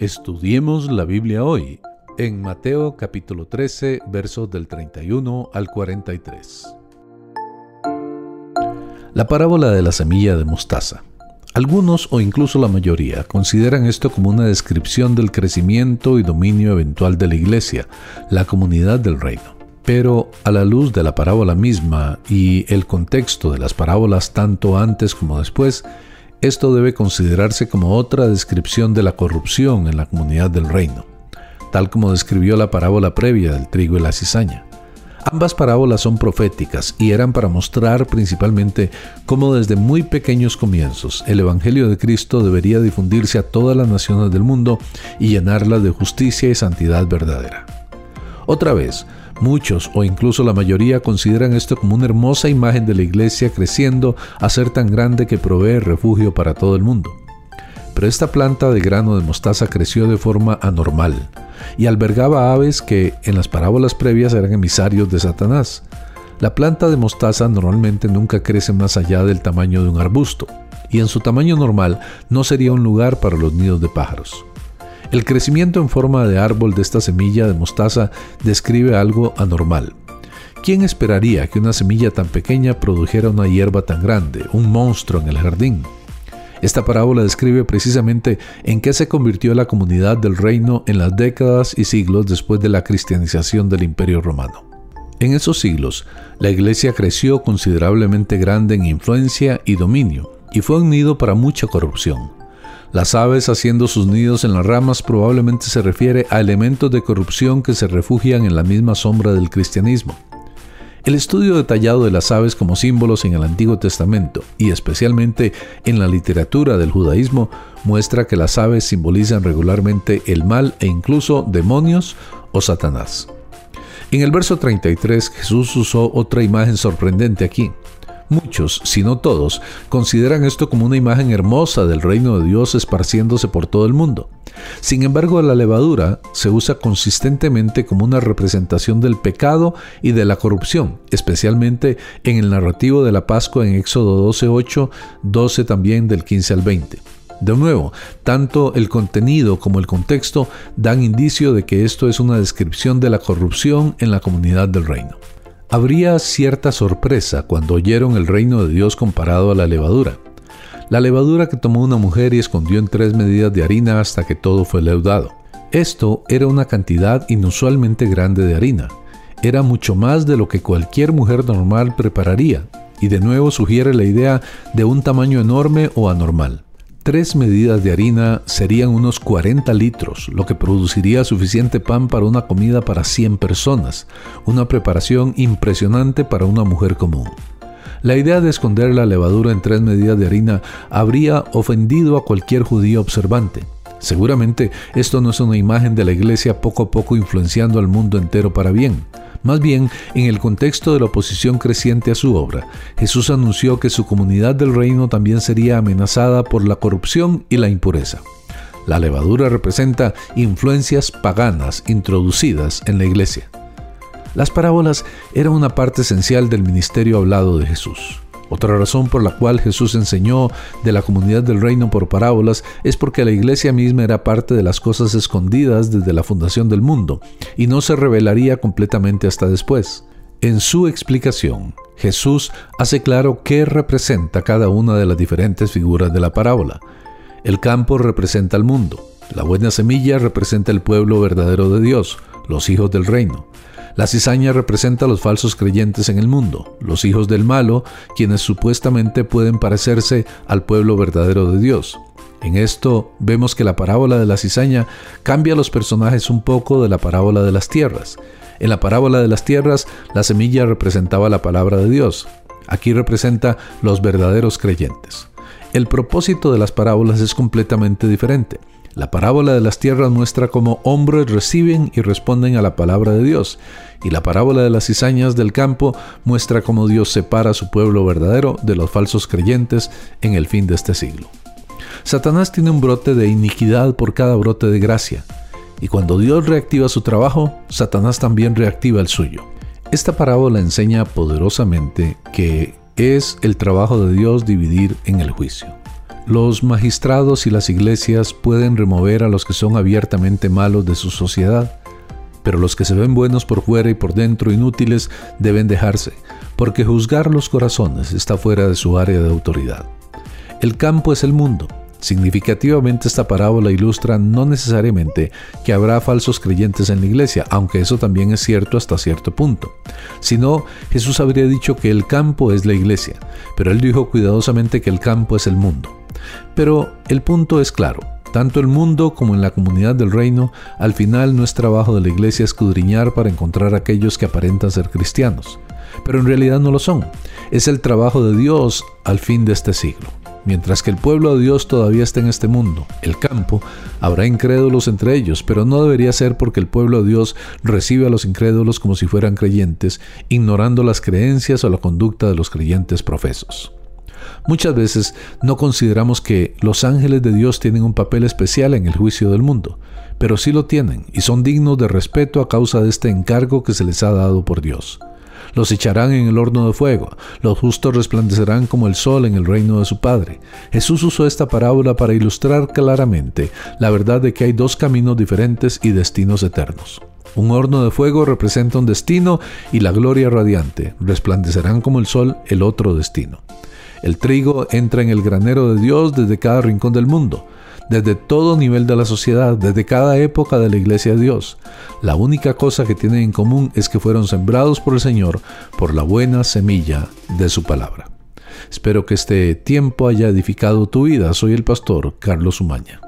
Estudiemos la Biblia hoy en Mateo capítulo 13 versos del 31 al 43. La parábola de la semilla de mostaza. Algunos o incluso la mayoría consideran esto como una descripción del crecimiento y dominio eventual de la iglesia, la comunidad del reino. Pero a la luz de la parábola misma y el contexto de las parábolas tanto antes como después, esto debe considerarse como otra descripción de la corrupción en la comunidad del reino, tal como describió la parábola previa del trigo y la cizaña. Ambas parábolas son proféticas y eran para mostrar principalmente cómo desde muy pequeños comienzos el Evangelio de Cristo debería difundirse a todas las naciones del mundo y llenarlas de justicia y santidad verdadera. Otra vez, Muchos o incluso la mayoría consideran esto como una hermosa imagen de la iglesia creciendo a ser tan grande que provee refugio para todo el mundo. Pero esta planta de grano de mostaza creció de forma anormal y albergaba aves que en las parábolas previas eran emisarios de Satanás. La planta de mostaza normalmente nunca crece más allá del tamaño de un arbusto, y en su tamaño normal no sería un lugar para los nidos de pájaros. El crecimiento en forma de árbol de esta semilla de mostaza describe algo anormal. ¿Quién esperaría que una semilla tan pequeña produjera una hierba tan grande, un monstruo en el jardín? Esta parábola describe precisamente en qué se convirtió la comunidad del reino en las décadas y siglos después de la cristianización del imperio romano. En esos siglos, la iglesia creció considerablemente grande en influencia y dominio, y fue un nido para mucha corrupción. Las aves haciendo sus nidos en las ramas probablemente se refiere a elementos de corrupción que se refugian en la misma sombra del cristianismo. El estudio detallado de las aves como símbolos en el Antiguo Testamento y especialmente en la literatura del judaísmo muestra que las aves simbolizan regularmente el mal e incluso demonios o Satanás. En el verso 33 Jesús usó otra imagen sorprendente aquí. Muchos, si no todos, consideran esto como una imagen hermosa del reino de Dios esparciéndose por todo el mundo. Sin embargo, la levadura se usa consistentemente como una representación del pecado y de la corrupción, especialmente en el narrativo de la Pascua en Éxodo 12.8, 12 también del 15 al 20. De nuevo, tanto el contenido como el contexto dan indicio de que esto es una descripción de la corrupción en la comunidad del reino. Habría cierta sorpresa cuando oyeron el reino de Dios comparado a la levadura. La levadura que tomó una mujer y escondió en tres medidas de harina hasta que todo fue leudado. Esto era una cantidad inusualmente grande de harina. Era mucho más de lo que cualquier mujer normal prepararía, y de nuevo sugiere la idea de un tamaño enorme o anormal. Tres medidas de harina serían unos 40 litros, lo que produciría suficiente pan para una comida para 100 personas, una preparación impresionante para una mujer común. La idea de esconder la levadura en tres medidas de harina habría ofendido a cualquier judío observante. Seguramente esto no es una imagen de la iglesia poco a poco influenciando al mundo entero para bien. Más bien, en el contexto de la oposición creciente a su obra, Jesús anunció que su comunidad del reino también sería amenazada por la corrupción y la impureza. La levadura representa influencias paganas introducidas en la iglesia. Las parábolas eran una parte esencial del ministerio hablado de Jesús. Otra razón por la cual Jesús enseñó de la comunidad del reino por parábolas es porque la iglesia misma era parte de las cosas escondidas desde la fundación del mundo y no se revelaría completamente hasta después. En su explicación, Jesús hace claro qué representa cada una de las diferentes figuras de la parábola. El campo representa al mundo, la buena semilla representa el pueblo verdadero de Dios, los hijos del reino. La cizaña representa a los falsos creyentes en el mundo, los hijos del malo, quienes supuestamente pueden parecerse al pueblo verdadero de Dios. En esto vemos que la parábola de la cizaña cambia los personajes un poco de la parábola de las tierras. En la parábola de las tierras, la semilla representaba la palabra de Dios. Aquí representa los verdaderos creyentes. El propósito de las parábolas es completamente diferente. La parábola de las tierras muestra cómo hombres reciben y responden a la palabra de Dios, y la parábola de las cizañas del campo muestra cómo Dios separa a su pueblo verdadero de los falsos creyentes en el fin de este siglo. Satanás tiene un brote de iniquidad por cada brote de gracia, y cuando Dios reactiva su trabajo, Satanás también reactiva el suyo. Esta parábola enseña poderosamente que es el trabajo de Dios dividir en el juicio. Los magistrados y las iglesias pueden remover a los que son abiertamente malos de su sociedad, pero los que se ven buenos por fuera y por dentro inútiles deben dejarse, porque juzgar los corazones está fuera de su área de autoridad. El campo es el mundo. Significativamente esta parábola ilustra no necesariamente que habrá falsos creyentes en la iglesia, aunque eso también es cierto hasta cierto punto, sino Jesús habría dicho que el campo es la iglesia, pero él dijo cuidadosamente que el campo es el mundo. Pero el punto es claro, tanto el mundo como en la comunidad del reino, al final no es trabajo de la iglesia escudriñar para encontrar aquellos que aparentan ser cristianos, pero en realidad no lo son. Es el trabajo de Dios al fin de este siglo. Mientras que el pueblo de Dios todavía está en este mundo, el campo, habrá incrédulos entre ellos, pero no debería ser porque el pueblo de Dios recibe a los incrédulos como si fueran creyentes, ignorando las creencias o la conducta de los creyentes profesos. Muchas veces no consideramos que los ángeles de Dios tienen un papel especial en el juicio del mundo, pero sí lo tienen y son dignos de respeto a causa de este encargo que se les ha dado por Dios. Los echarán en el horno de fuego, los justos resplandecerán como el sol en el reino de su Padre. Jesús usó esta parábola para ilustrar claramente la verdad de que hay dos caminos diferentes y destinos eternos. Un horno de fuego representa un destino y la gloria radiante. Resplandecerán como el sol el otro destino. El trigo entra en el granero de Dios desde cada rincón del mundo, desde todo nivel de la sociedad, desde cada época de la iglesia de Dios. La única cosa que tienen en común es que fueron sembrados por el Señor por la buena semilla de su palabra. Espero que este tiempo haya edificado tu vida. Soy el pastor Carlos Umaña.